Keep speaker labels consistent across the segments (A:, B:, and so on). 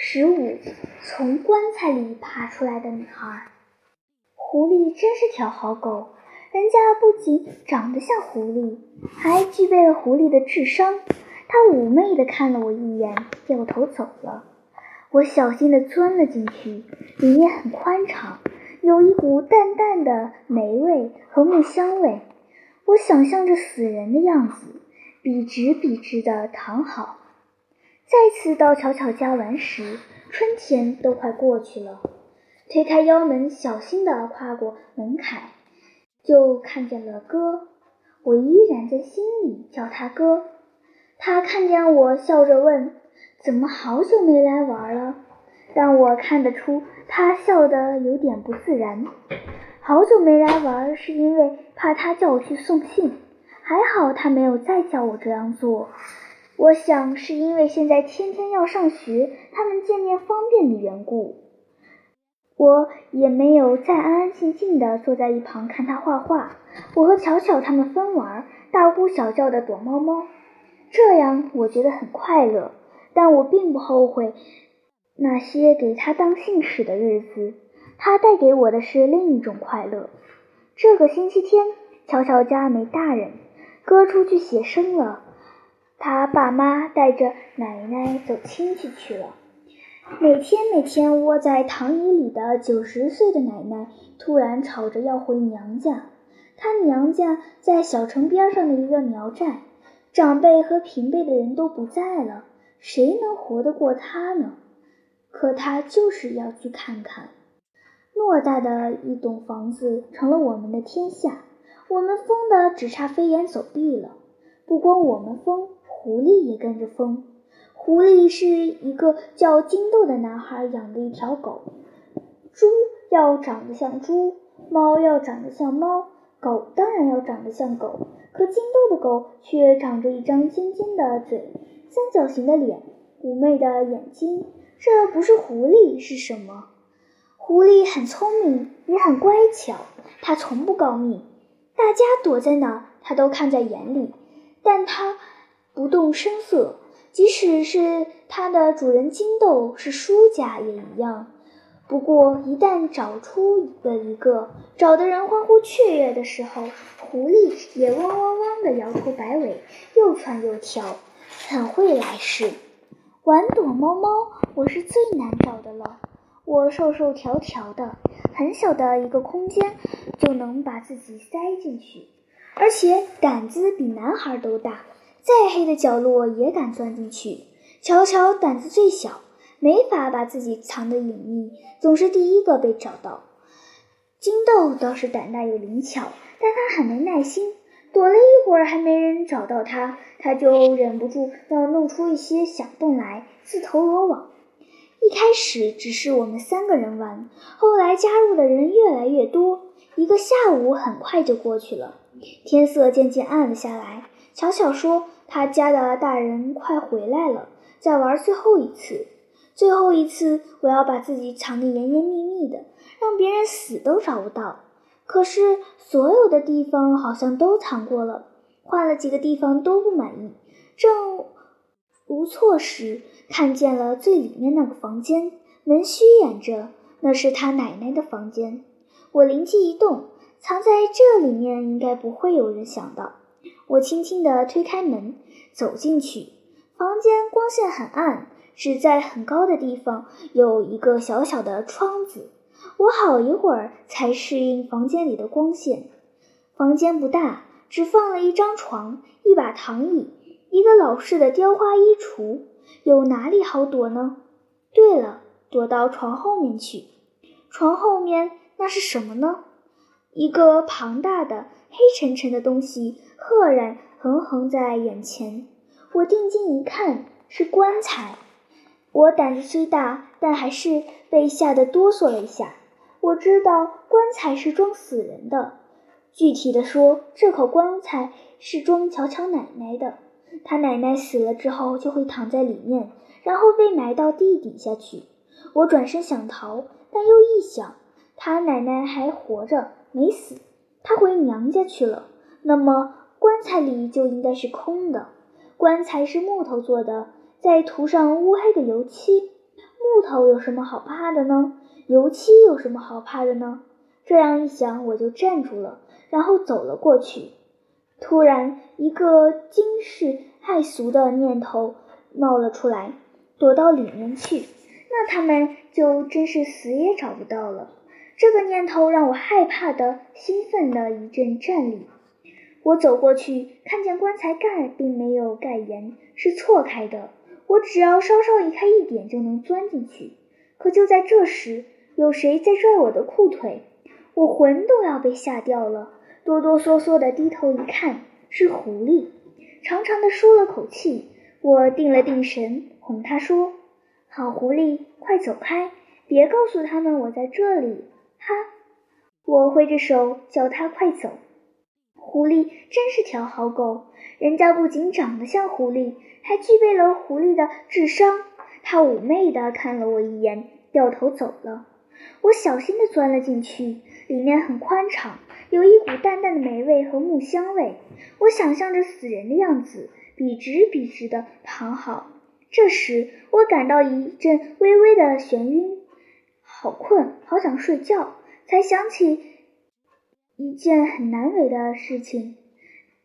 A: 十五，从棺材里爬出来的女孩。狐狸真是条好狗，人家不仅长得像狐狸，还具备了狐狸的智商。它妩媚地看了我一眼，掉头走了。我小心地钻了进去，里面很宽敞，有一股淡淡的霉味和木香味。我想象着死人的样子，笔直笔直地躺好。再次到巧巧家玩时，春天都快过去了。推开腰门，小心地跨过门槛，就看见了哥。我依然在心里叫他哥。他看见我，笑着问：“怎么好久没来玩了？”但我看得出他笑得有点不自然。好久没来玩，是因为怕他叫我去送信。还好他没有再叫我这样做。我想是因为现在天天要上学，他们见面方便的缘故。我也没有再安安静静地坐在一旁看他画画。我和巧巧他们分玩，大呼小叫的躲猫猫，这样我觉得很快乐。但我并不后悔那些给他当信使的日子，他带给我的是另一种快乐。这个星期天，巧巧家没大人，哥出去写生了。他爸妈带着奶奶走亲戚去了。每天每天窝在躺椅里的九十岁的奶奶突然吵着要回娘家。她娘家在小城边上的一个苗寨，长辈和平辈的人都不在了，谁能活得过她呢？可她就是要去看看。偌大的一栋房子成了我们的天下，我们疯的只差飞檐走壁了。不光我们疯。狐狸也跟着疯。狐狸是一个叫金豆的男孩养的一条狗。猪要长得像猪，猫要长得像猫，狗当然要长得像狗。可金豆的狗却长着一张尖尖的嘴，三角形的脸，妩媚的眼睛。这不是狐狸是什么？狐狸很聪明，也很乖巧。它从不告密，大家躲在哪儿，它都看在眼里。但它。不动声色，即使是它的主人金豆是输家也一样。不过，一旦找出了一个找的人欢呼雀跃的时候，狐狸也汪汪汪地摇头摆尾，又窜又跳，很会来事。玩躲猫猫，我是最难找的了。我瘦瘦条条的，很小的一个空间就能把自己塞进去，而且胆子比男孩都大。再黑的角落也敢钻进去。乔乔胆子最小，没法把自己藏得隐秘，总是第一个被找到。金豆倒是胆大又灵巧，但他很没耐心，躲了一会儿还没人找到他，他就忍不住要弄出一些响动来，自投罗网。一开始只是我们三个人玩，后来加入的人越来越多，一个下午很快就过去了，天色渐渐暗了下来。巧巧说。他家的大人快回来了，再玩最后一次，最后一次，我要把自己藏得严严密密的，让别人死都找不到。可是所有的地方好像都藏过了，换了几个地方都不满意。正无措时，看见了最里面那个房间，门虚掩着，那是他奶奶的房间。我灵机一动，藏在这里面应该不会有人想到。我轻轻地推开门，走进去。房间光线很暗，只在很高的地方有一个小小的窗子。我好一会儿才适应房间里的光线。房间不大，只放了一张床、一把躺椅、一个老式的雕花衣橱。有哪里好躲呢？对了，躲到床后面去。床后面那是什么呢？一个庞大的黑沉沉的东西。赫然横横在眼前，我定睛一看，是棺材。我胆子虽大，但还是被吓得哆嗦了一下。我知道棺材是装死人的，具体的说，这口棺材是装巧巧奶奶的。她奶奶死了之后，就会躺在里面，然后被埋到地底下去。我转身想逃，但又一想，她奶奶还活着，没死，她回娘家去了。那么。棺材里就应该是空的。棺材是木头做的，再涂上乌黑的油漆，木头有什么好怕的呢？油漆有什么好怕的呢？这样一想，我就站住了，然后走了过去。突然，一个惊世骇俗的念头冒了出来，躲到里面去，那他们就真是死也找不到了。这个念头让我害怕的、兴奋的一阵战栗。我走过去，看见棺材盖并没有盖严，是错开的。我只要稍稍移开一点，就能钻进去。可就在这时，有谁在拽我的裤腿？我魂都要被吓掉了，哆哆嗦嗦地低头一看，是狐狸，长长的舒了口气。我定了定神，哄他说：“好狐狸，快走开，别告诉他们我在这里。”哈！我挥着手叫他快走。狐狸真是条好狗，人家不仅长得像狐狸，还具备了狐狸的智商。他妩媚地看了我一眼，掉头走了。我小心地钻了进去。里面很宽敞，有一股淡淡的霉味和木香味。我想象着死人的样子，笔直笔直地躺好。这时，我感到一阵微微的眩晕，好困，好想睡觉。才想起一件很难为的事情：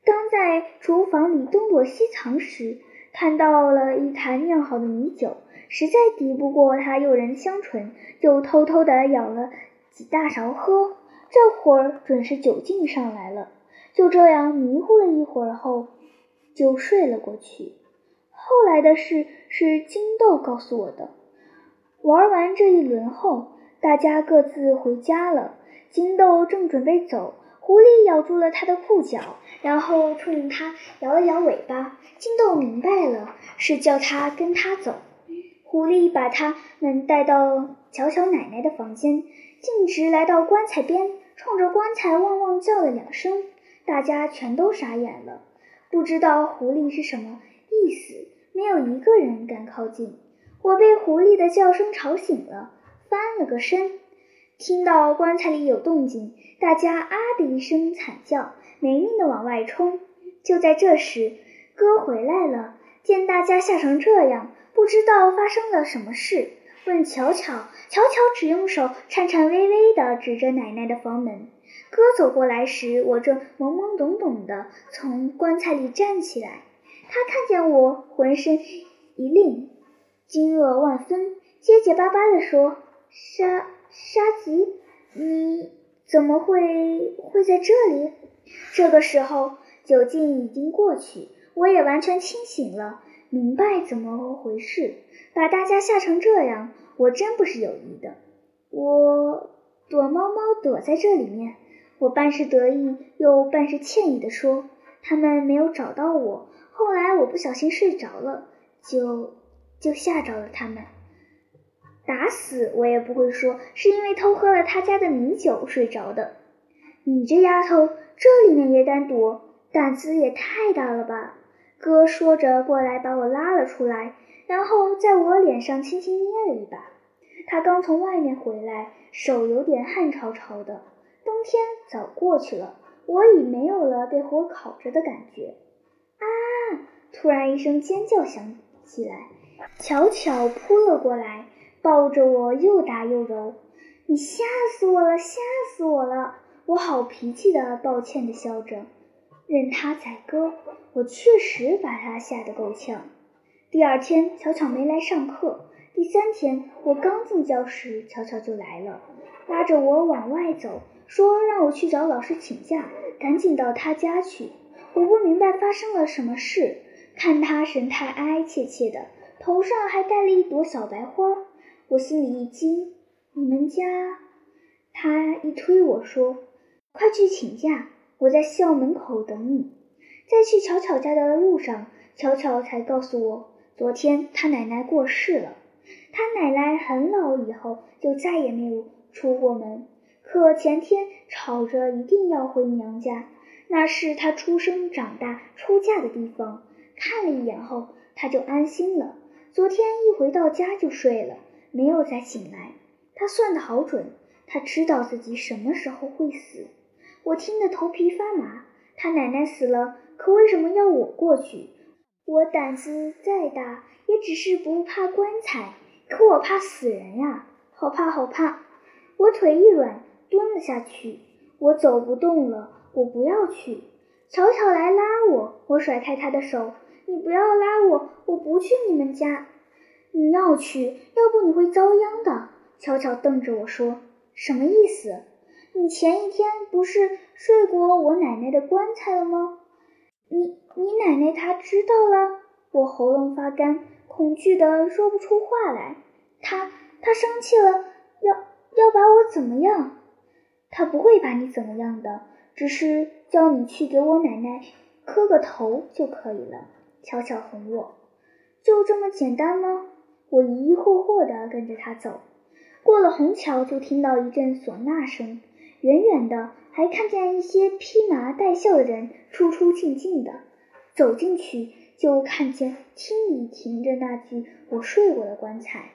A: 刚在厨房里东躲西藏时，看到了一坛酿好的米酒，实在敌不过它诱人的香醇，就偷偷地舀了。几大勺喝，这会儿准是酒劲上来了。就这样迷糊了一会儿后，就睡了过去。后来的事是金豆告诉我的。玩完这一轮后，大家各自回家了。金豆正准备走，狐狸咬住了他的裤脚，然后冲他摇了摇尾巴。金豆明白了，是叫他跟他走。狐狸把他们带到巧巧奶奶的房间。径直来到棺材边，冲着棺材汪汪叫了两声，大家全都傻眼了，不知道狐狸是什么意思，没有一个人敢靠近。我被狐狸的叫声吵醒了，翻了个身，听到棺材里有动静，大家啊的一声惨叫，没命的往外冲。就在这时，哥回来了，见大家吓成这样，不知道发生了什么事。问巧巧，巧巧只用手颤颤巍巍地指着奶奶的房门。哥走过来时，我正懵懵懂懂地从棺材里站起来。他看见我，浑身一凛，惊愕万分，结结巴巴地说：“沙沙吉，你怎么会会在这里？”这个时候，酒劲已经过去，我也完全清醒了。明白怎么回事，把大家吓成这样，我真不是有意的。我躲猫猫躲在这里面，我半是得意又半是歉意地说：“他们没有找到我，后来我不小心睡着了，就就吓着了他们。打死我也不会说是因为偷喝了他家的米酒睡着的。你这丫头，这里面也敢躲，胆子也太大了吧！”哥说着过来把我拉了出来，然后在我脸上轻轻捏了一把。他刚从外面回来，手有点汗潮潮的。冬天早过去了，我已没有了被火烤着的感觉。啊！突然一声尖叫响起来，巧巧扑了过来，抱着我又打又揉。你吓死我了，吓死我了！我好脾气的，抱歉的笑着。任他宰割，我确实把他吓得够呛。第二天，巧巧没来上课。第三天，我刚进教室，巧巧就来了，拉着我往外走，说让我去找老师请假，赶紧到他家去。我不明白发生了什么事，看他神态哀哀切切的，头上还戴了一朵小白花，我心里一惊。你们家？他一推我说：“快去请假。”我在校门口等你，在去巧巧家的路上，巧巧才告诉我，昨天他奶奶过世了。他奶奶很老以后就再也没有出过门，可前天吵着一定要回娘家，那是他出生长大出嫁的地方。看了一眼后，他就安心了。昨天一回到家就睡了，没有再醒来。他算得好准，他知道自己什么时候会死。我听得头皮发麻。他奶奶死了，可为什么要我过去？我胆子再大，也只是不怕棺材。可我怕死人呀，好怕好怕！我腿一软，蹲了下去。我走不动了，我不要去。巧巧来拉我，我甩开他的手。你不要拉我，我不去你们家。你要去，要不你会遭殃的。巧巧瞪着我说：“什么意思？你前一天不是睡过我奶奶的棺材了吗？你你奶奶她知道了？”我喉咙发干，恐惧的说不出话来。她她生气了，要要把我怎么样？她不会把你怎么样的，只是叫你去给我奶奶磕个头就可以了。悄悄哄我，就这么简单吗？我疑疑惑惑地跟着他走，过了虹桥，就听到一阵唢呐声，远远的还看见一些披麻戴孝的人出出进进的。走进去，就看见厅里停着那具我睡过的棺材。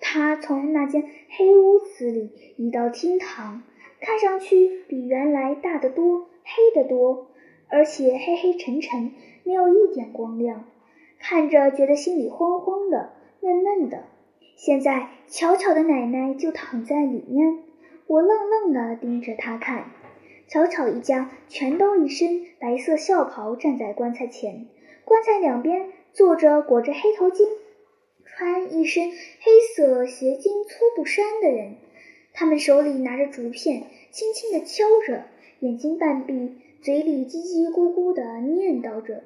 A: 他从那间黑屋子里移到厅堂，看上去比原来大得多，黑得多，而且黑黑沉沉。没有一点光亮，看着觉得心里慌慌的、闷闷的。现在巧巧的奶奶就躺在里面，我愣愣的盯着她看。巧巧一家全都一身白色孝袍，站在棺材前，棺材两边坐着裹着黑头巾、穿一身黑色斜襟粗布衫的人，他们手里拿着竹片，轻轻地敲着，眼睛半闭，嘴里叽叽咕咕地念叨着。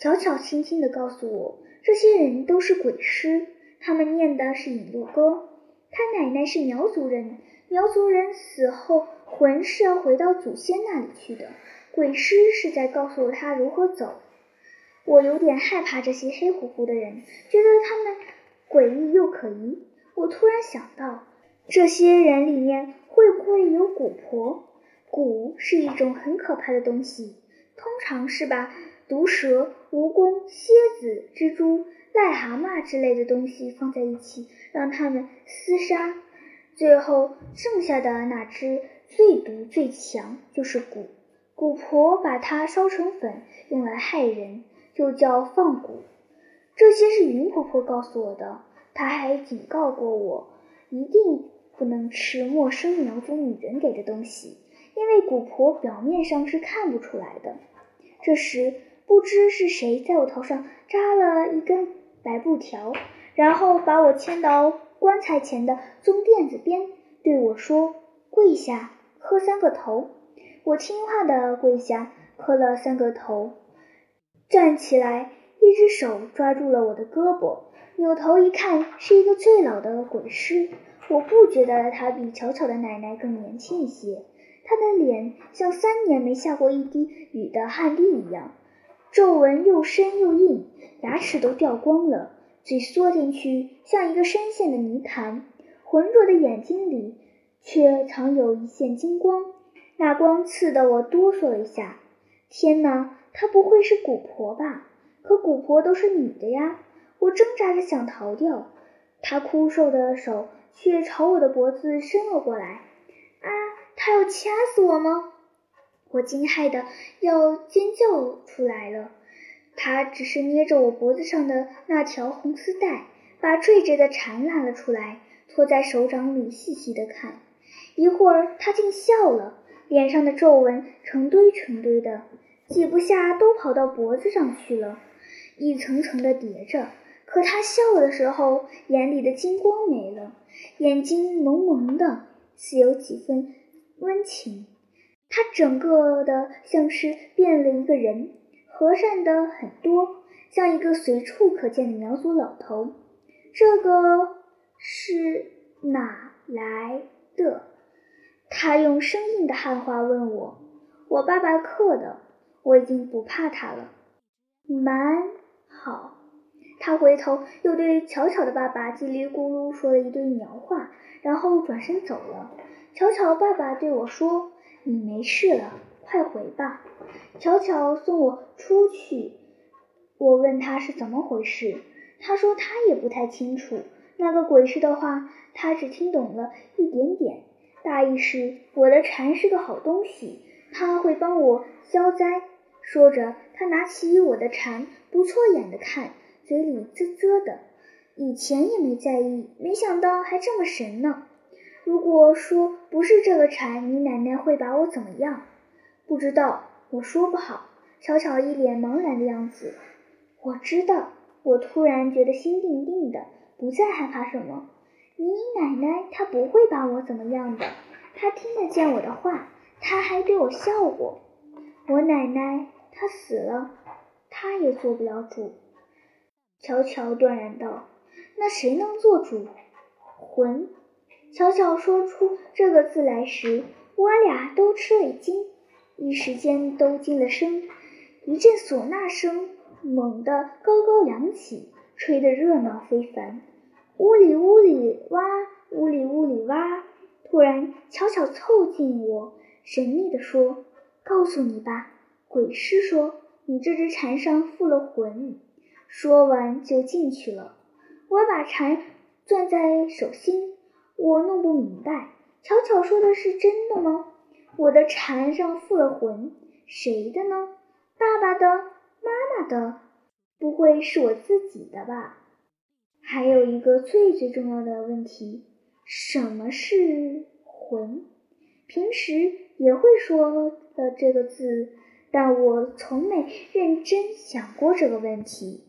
A: 巧巧轻轻地告诉我，这些人都是鬼师，他们念的是引路歌。他奶奶是苗族人，苗族人死后魂是要回到祖先那里去的，鬼师是在告诉他如何走。我有点害怕这些黑乎乎的人，觉得他们诡异又可疑。我突然想到，这些人里面会不会有蛊婆？蛊是一种很可怕的东西，通常是把。毒蛇、蜈蚣、蝎子、蜘蛛、癞蛤蟆之类的东西放在一起，让它们厮杀，最后剩下的那只最毒最强就是蛊。蛊婆把它烧成粉，用来害人，就叫放蛊。这些是云婆婆告诉我的，她还警告过我，一定不能吃陌生苗族女人给的东西，因为蛊婆表面上是看不出来的。这时。不知是谁在我头上扎了一根白布条，然后把我牵到棺材前的棕垫子边，对我说：“跪下，磕三个头。”我听话的跪下，磕了三个头，站起来，一只手抓住了我的胳膊，扭头一看，是一个最老的鬼师。我不觉得他比巧巧的奶奶更年轻一些，他的脸像三年没下过一滴雨的旱地一样。皱纹又深又硬，牙齿都掉光了，嘴缩进去像一个深陷的泥潭，浑浊的眼睛里却藏有一线金光，那光刺得我哆嗦了一下。天哪，她不会是蛊婆吧？可蛊婆都是女的呀！我挣扎着想逃掉，她枯瘦的手却朝我的脖子伸了过来。啊，她要掐死我吗？我惊骇的要尖叫出来了，他只是捏着我脖子上的那条红丝带，把坠着的蝉拉了出来，托在手掌里细细的看。一会儿，他竟笑了，脸上的皱纹成堆成堆的，挤不下都跑到脖子上去了，一层层的叠着。可他笑的时候，眼里的金光没了，眼睛蒙蒙的，似有几分温情。他整个的像是变了一个人，和善的很多，像一个随处可见的苗族老头。这个是哪来的？他用生硬的汉话问我。我爸爸刻的，我已经不怕他了。蛮好。他回头又对巧巧的爸爸叽里咕噜说了一堆苗话，然后转身走了。巧巧爸爸对我说。你没事了，快回吧。巧巧送我出去。我问他是怎么回事，他说他也不太清楚。那个鬼师的话，他只听懂了一点点。大意是我的蝉是个好东西，他会帮我消灾。说着，他拿起我的蝉，不错眼的看，嘴里啧啧的。以前也没在意，没想到还这么神呢。如果说不是这个蝉，你奶奶会把我怎么样？不知道，我说不好。巧巧一脸茫然的样子。我知道，我突然觉得心定定的，不再害怕什么。你奶奶她不会把我怎么样的，她听得见我的话，她还对我笑过。我奶奶她死了，她也做不了主。巧巧断然道：“那谁能做主？”魂。巧巧说出这个字来时，我俩都吃了一惊，一时间都惊了声。一阵唢呐声猛地高高扬起，吹得热闹非凡。呜里呜里哇，呜里呜里哇！突然，巧巧凑近我，神秘地说：“告诉你吧，鬼师说你这只蝉上附了魂。”说完就进去了。我把蝉攥在手心，我弄不明白，巧巧说的是真的吗？我的蝉上附了魂，谁的呢？爸爸的，妈妈的，不会是我自己的吧？还有一个最最重要的问题，什么是魂？平时也会说的这个字，但我从没认真想过这个问题。